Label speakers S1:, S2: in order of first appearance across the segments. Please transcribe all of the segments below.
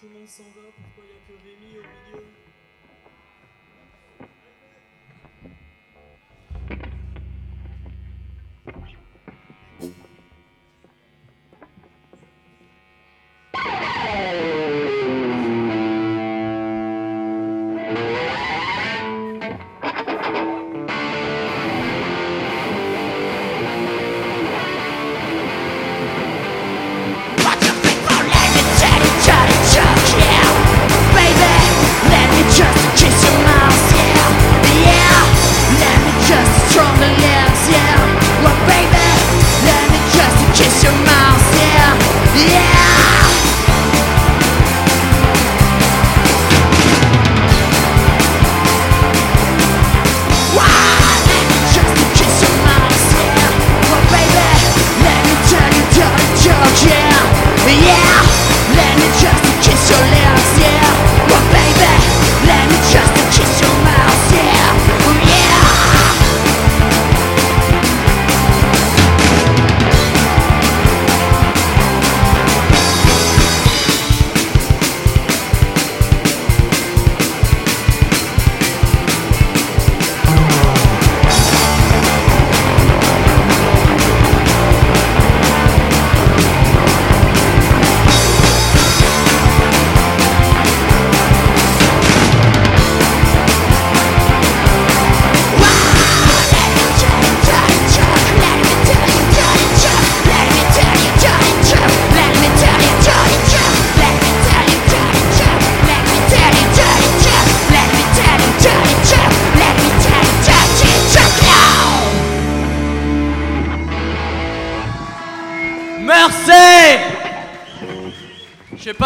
S1: tout le monde s'en va Pourquoi il n'y a que Rémi au milieu?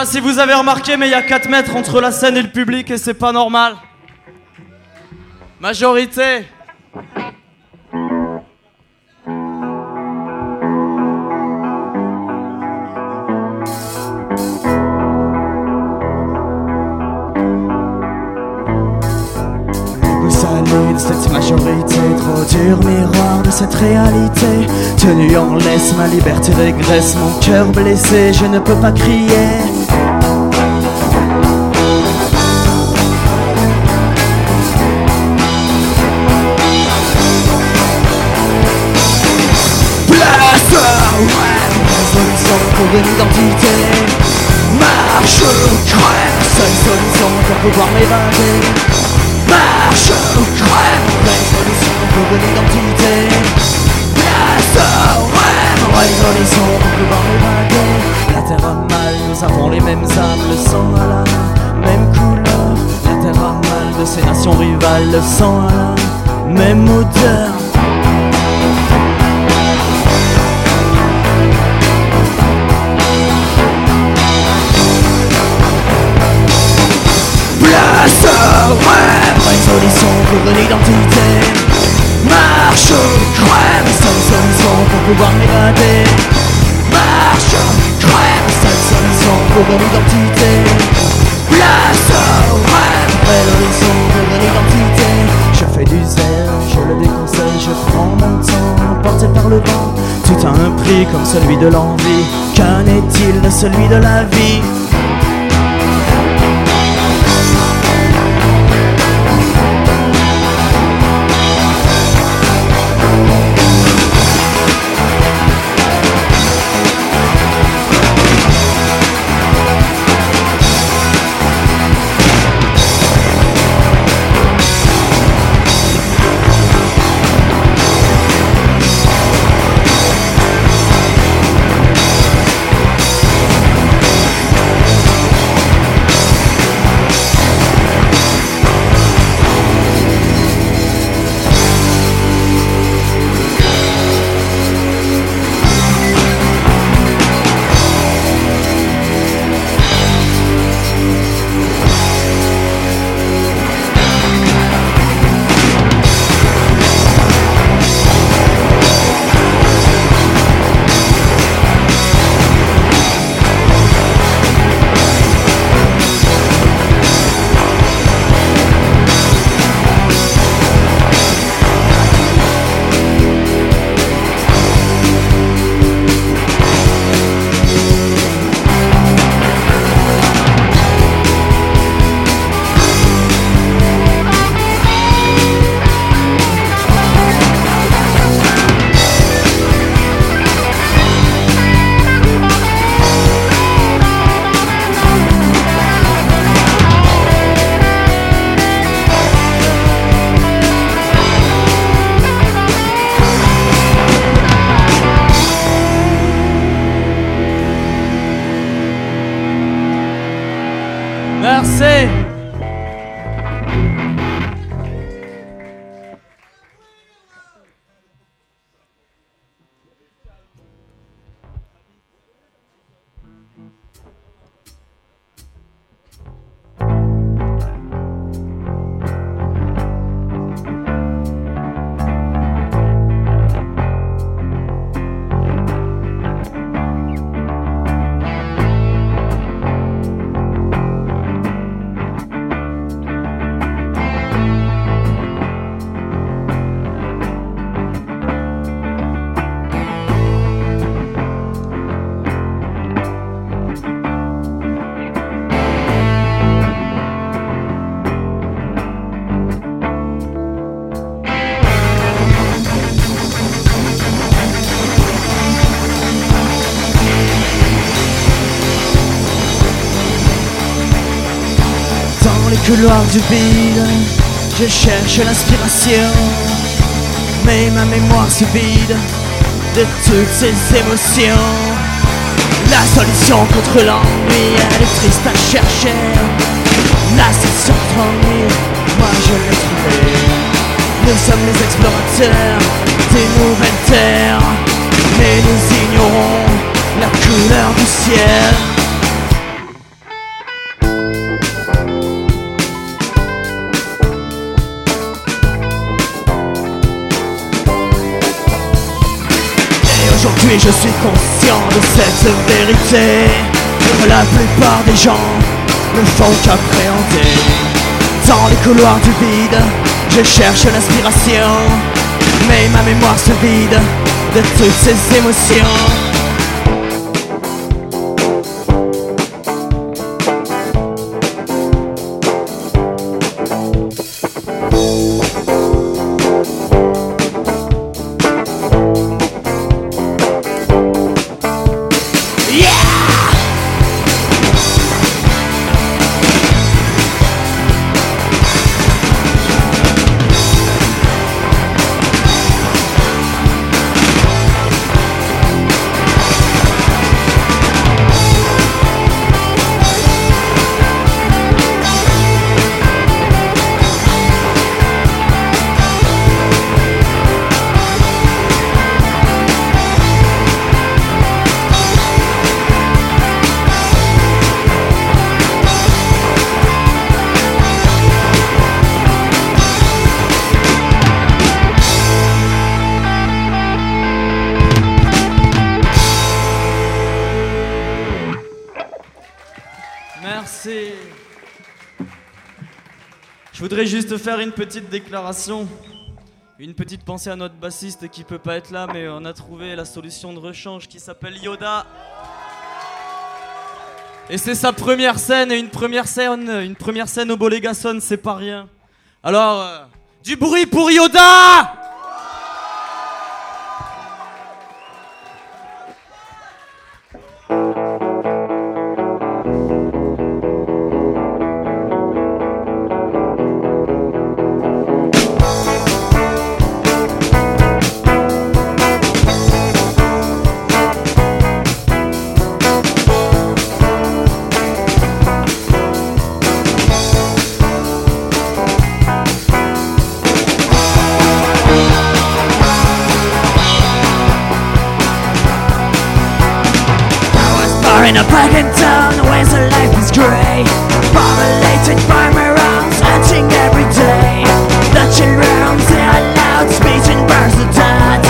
S1: Si vous avez remarqué, mais il y a 4 mètres entre la scène et le public et c'est pas normal. Majorité.
S2: cette majorité Trop dur miroir de cette réalité Tenu en laisse, ma liberté régresse Mon cœur blessé, je ne peux pas crier. Pour une identité Marche ou crève, seule solution pour pouvoir m'évader Marche ou crève Résolution pour une identité rêve Résolution pour pouvoir évader La terre a mal, nous avons les mêmes âmes Le sang à la même couleur La terre a mal de ces nations rivales Le sang à la même odeur Place rêve Résolution pour une identité Marche crève Seule solution pour pouvoir m'évader Marche crève Seule solution pour une identité. Place au rêve Résolution pour une identité. Je fais du zèle, je le déconseille Je prends mon temps, porté par le vent. Tout a un prix comme celui de l'envie. Qu'en est-il de celui de la vie? Du vide, je cherche l'inspiration. Mais ma mémoire se vide de toutes ces émotions. La solution contre l'ennui, elle est triste à chercher. La solution contre moi je l'ai trouvée. Nous sommes les explorateurs des nouvelles terres, mais nous ignorons la couleur du ciel. Aujourd'hui je suis conscient de cette vérité. Que la plupart des gens ne font qu'appréhender. Dans les couloirs du vide, je cherche l'inspiration. Mais ma mémoire se vide de toutes ces émotions
S1: juste faire une petite déclaration. Une petite pensée à notre bassiste qui peut pas être là, mais on a trouvé la solution de rechange qui s'appelle Yoda. Et c'est sa première scène, et une première scène, une première scène au Bolégason, c'est pas rien. Alors, euh, du bruit pour Yoda
S2: in a pagan town where the life is grey Populated by morons hunting every day. The children they are loud speaking birds of dead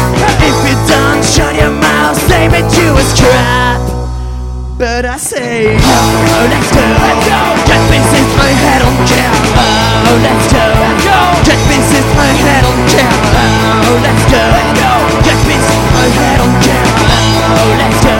S2: If you don't shut your mouth they make you a scrap But I say Oh let's go, let's go. Get pieces my head on care Oh let's go, let's go. Get pieces my head on care Oh let's go, let's go. Get pieces my head on care Oh let's go,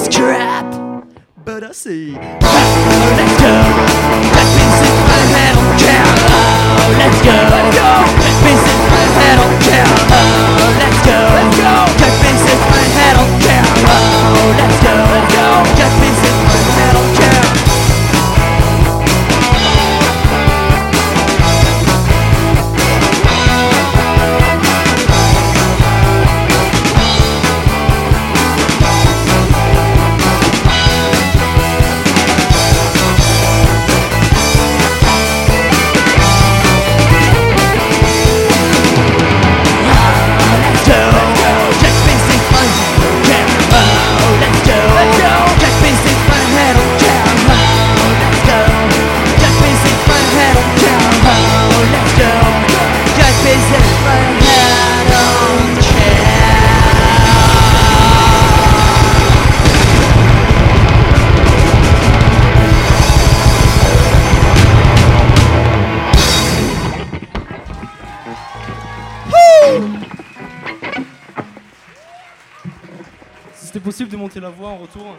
S2: was crap, but I see. Oh, let's go. Oh, let's go. Let's go.
S3: possible de monter la voix en retour.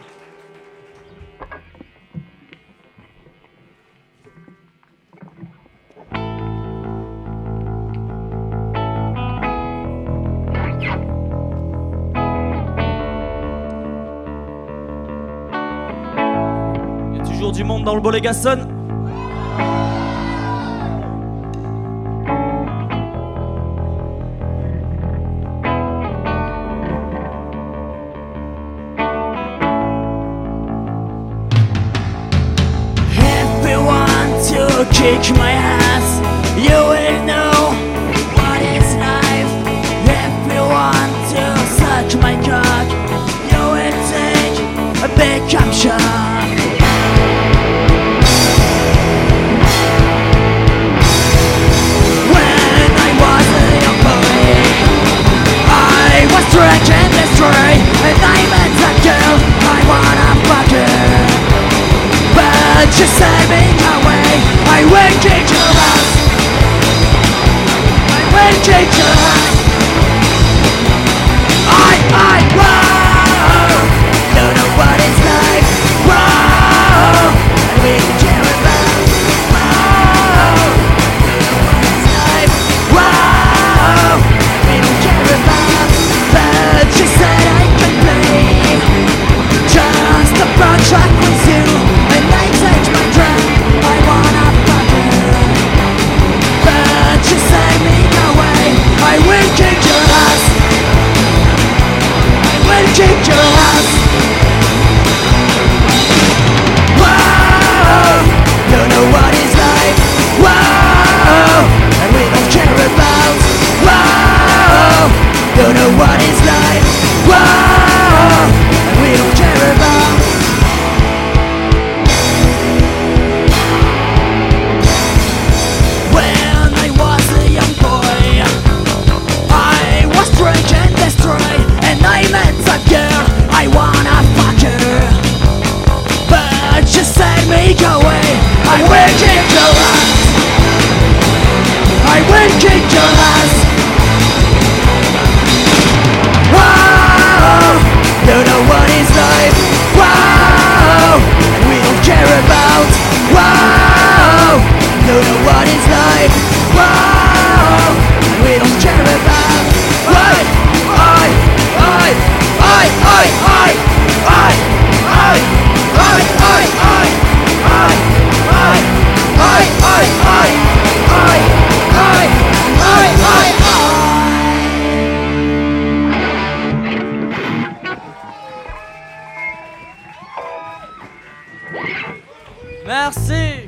S1: Il y a toujours du monde dans le
S2: bolégasson. don't know what
S1: Merci.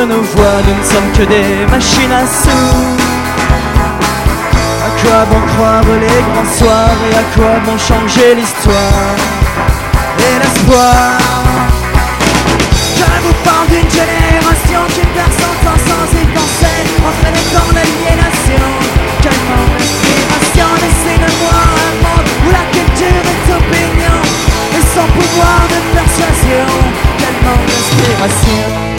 S2: de nos voix, nous ne sommes que des machines à sous. À quoi bon croire les grands soirs et à quoi bon changer l'histoire et l'espoir? Je vous parle d'une génération qui perd son temps sans y penser, entraînée dans l'aliénation. Calmant l'inspiration, laissez-le-moi un monde où la culture est opinion et sans pouvoir de persuasion. Calmant l'inspiration.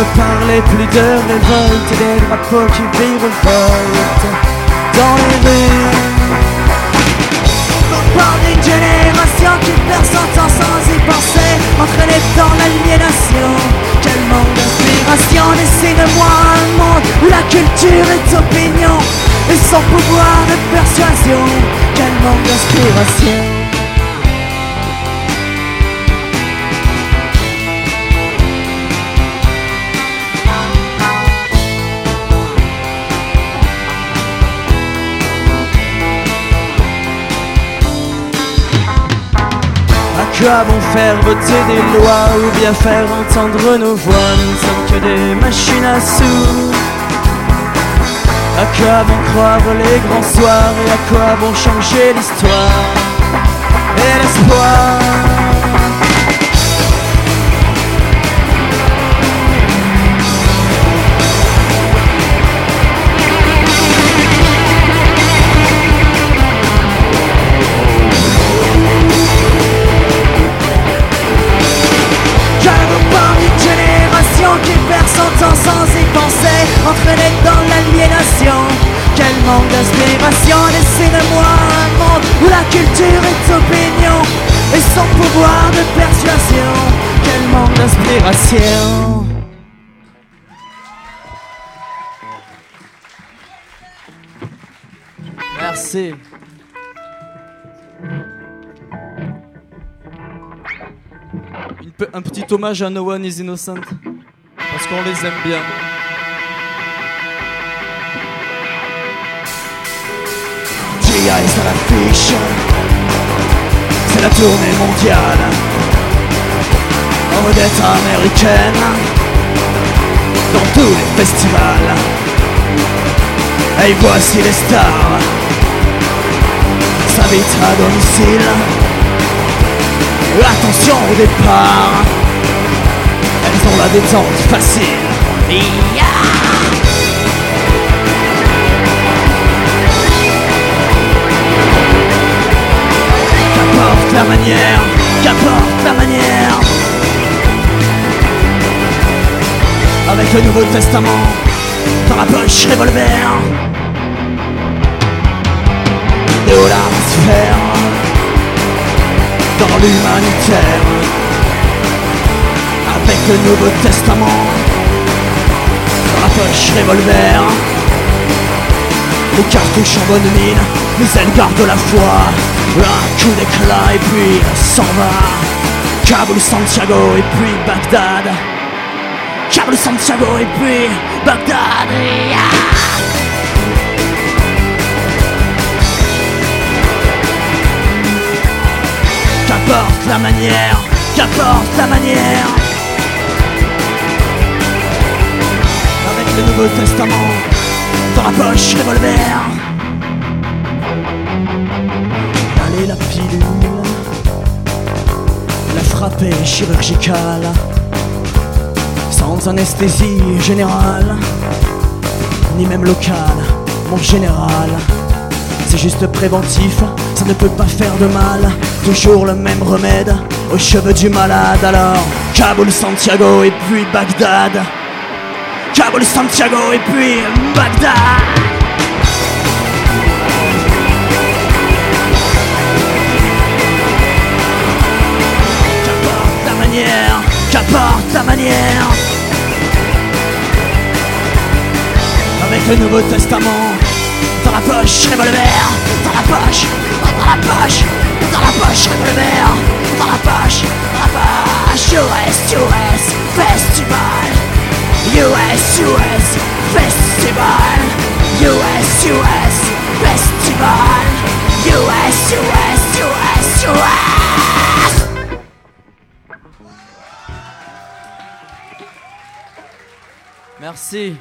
S2: ne parlait plus de révolte Des drapeaux qui virevoltent dans les rues. On parle d'une génération qui perd son temps sans y penser Entraînée dans l'aliénation. Quel manque d'inspiration Dessine-moi un monde où la culture est opinion Et son pouvoir de persuasion. Quel manque d'inspiration. Quoi bon faire voter des lois ou bien faire entendre nos voix Nous ne sommes que des machines à sous. À quoi bon croire les grands soirs et à quoi bon changer l'histoire l'espoir? Entraîné dans l'aliénation. Quel manque d'inspiration, laissez-moi un monde où la culture est opinion et sans pouvoir de persuasion. Quel manque d'inspiration. Merci.
S1: un petit hommage à No One is Innocent parce qu'on les aime bien.
S2: Est à l'affiche, c'est la tournée mondiale. En vedette américaine. Dans tous les festivals. Et voici les stars. S'invitent à domicile. Attention au départ. Elles ont la détente facile. Nouveau Testament. Dans la poche revolver. De la sphère dans l'humanitaire avec le Nouveau Testament. Dans la poche revolver. Les cartouches en bonne mine. Les ailes gardent la foi. Un coup d'éclat et puis s'en va. Kaboul, Santiago et puis Bagdad Kaboul, Santiago et puis Bagdad Qu'apporte la manière, qu'apporte la manière. Le Nouveau Testament dans la poche revolver. Allez la pilule, la frappée chirurgicale, sans anesthésie générale, ni même locale, mon général. C'est juste préventif, ça ne peut pas faire de mal. Toujours le même remède aux cheveux du malade. Alors, Kaboul, Santiago et puis Bagdad. Kaboul, Santiago et puis Bagdad. Qu'apporte la manière, qu'apporte la manière. Avec le Nouveau Testament. Dans la poche, revolver, dans la poche, dans la poche, dans la poche, revolver, dans la poche, dans la poche, US, US, Festival. US US Festival. US US Festival. US US US US
S1: Merci.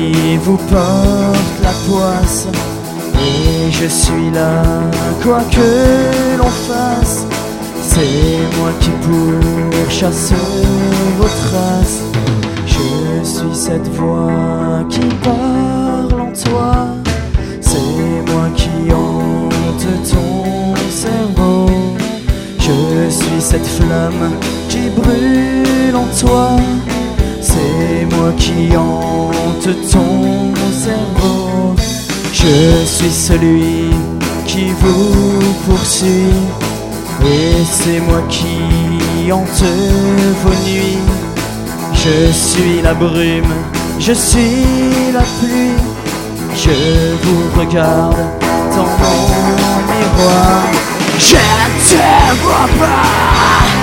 S2: Qui vous porte la poisse. Et je suis là, quoi que l'on fasse. C'est moi qui pourchasse vos traces. Je suis cette voix qui parle en toi. C'est moi qui hante ton cerveau. Je suis cette flamme qui brûle en toi. C'est moi qui hante ton cerveau. Je suis celui qui vous poursuit. Et c'est moi qui hante vos nuits. Je suis la brume, je suis la pluie. Je vous regarde dans mon miroir. Je ne te pas.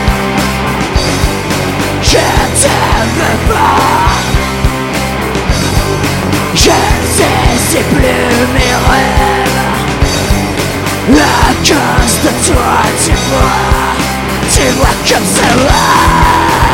S2: T'aime pas. Je sais c'est plus mes rêves. À cause de toi, tu vois, tu vois comme ça.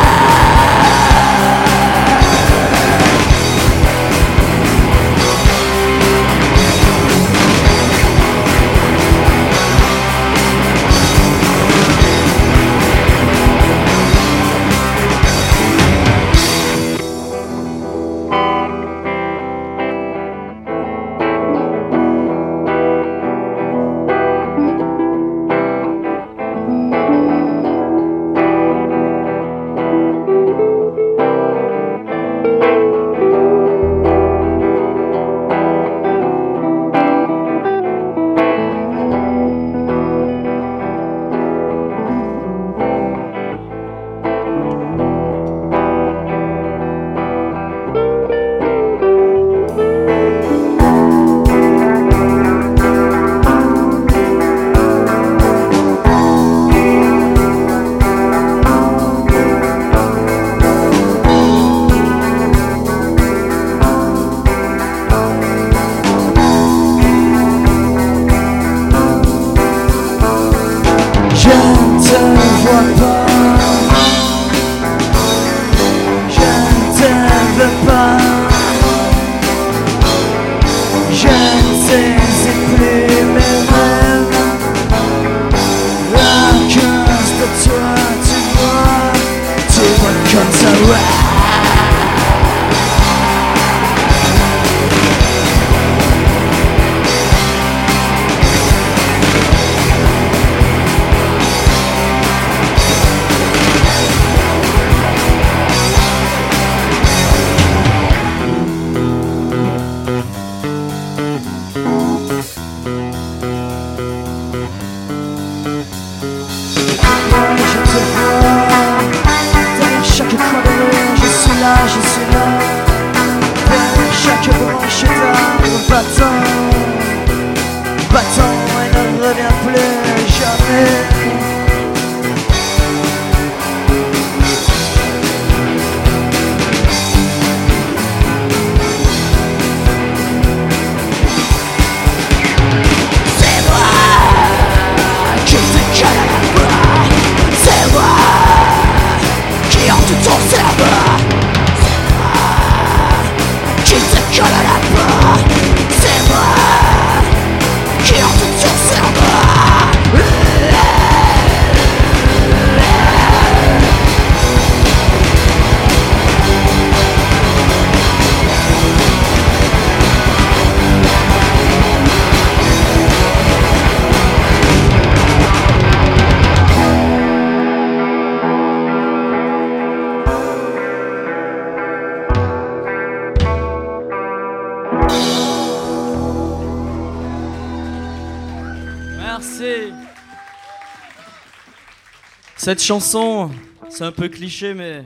S1: Cette chanson, c'est un peu cliché, mais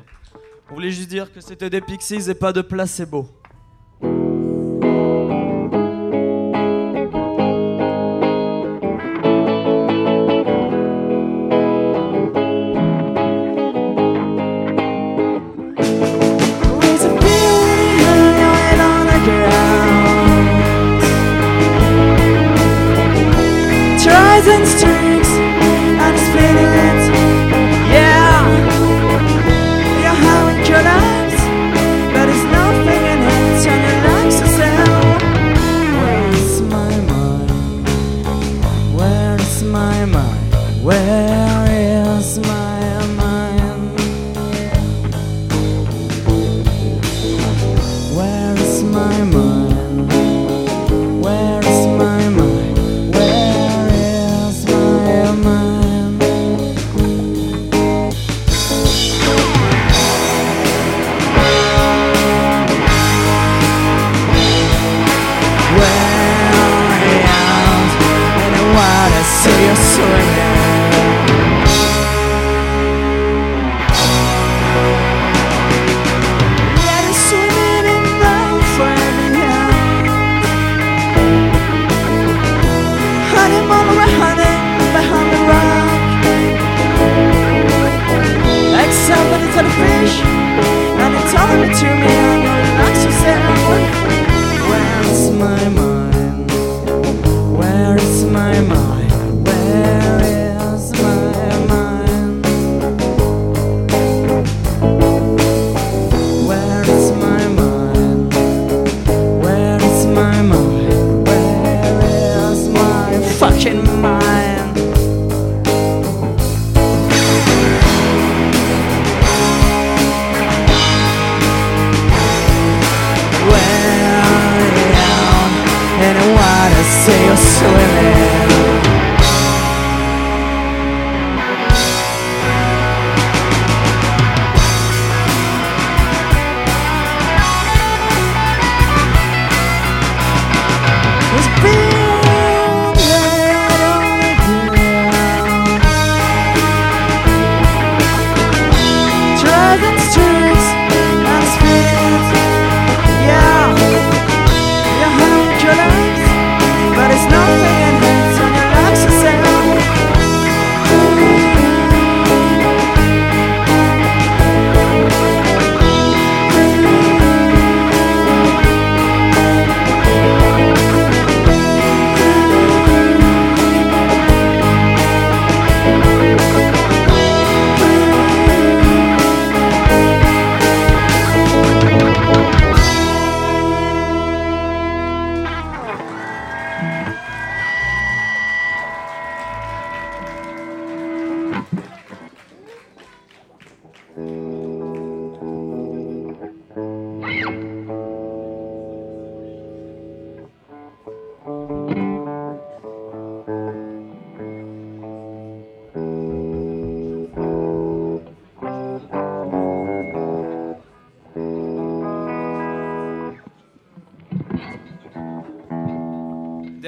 S1: on voulait juste dire que c'était des Pixies et pas de placebo.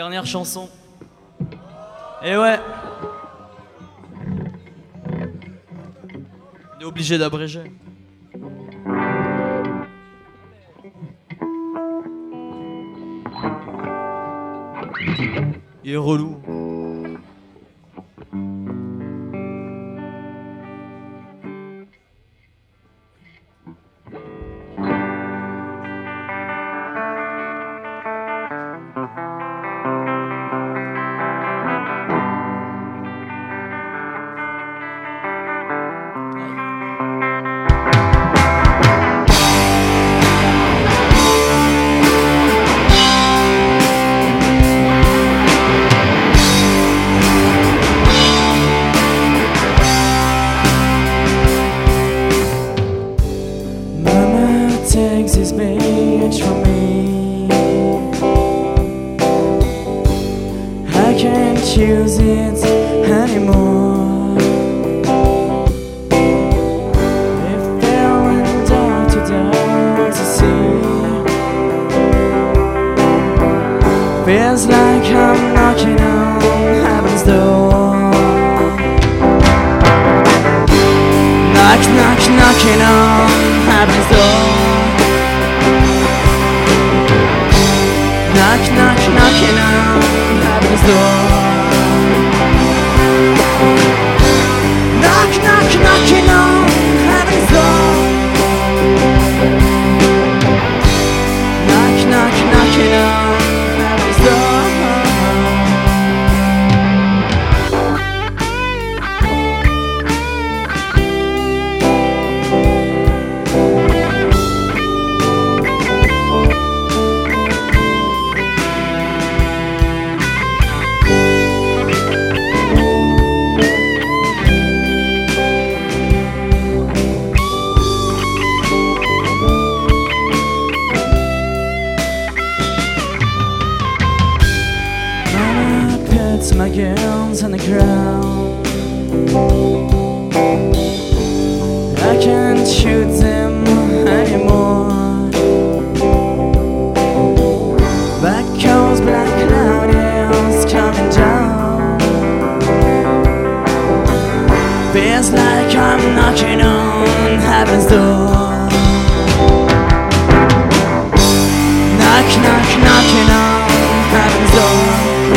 S1: dernière chanson. Et ouais. On est obligé d'abréger. Il est relou.
S2: knock, knock, knocking on heaven's door. Feels like I'm knocking on heaven's door. Knock, knock, knocking on heaven's door.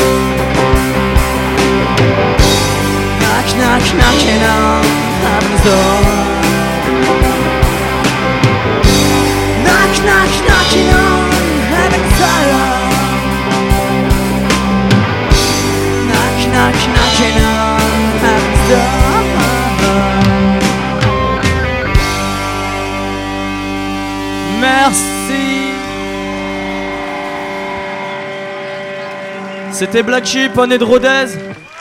S2: Knock, knock, knocking on heaven's door. Knock, knock, knocking on heaven's door. Knock, knock, knocking on
S1: C'était Black Sheep, on est de Rodez.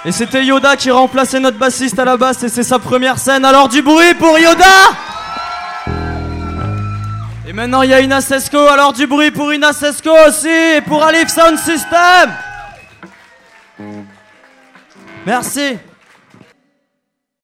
S1: Et c'était Yoda qui remplaçait notre bassiste à la basse. Et c'est sa première scène. Alors du bruit pour Yoda. Et maintenant il y a Ina Sesco, alors du bruit pour Ina Sesco aussi. Et pour Alif Sound System. Merci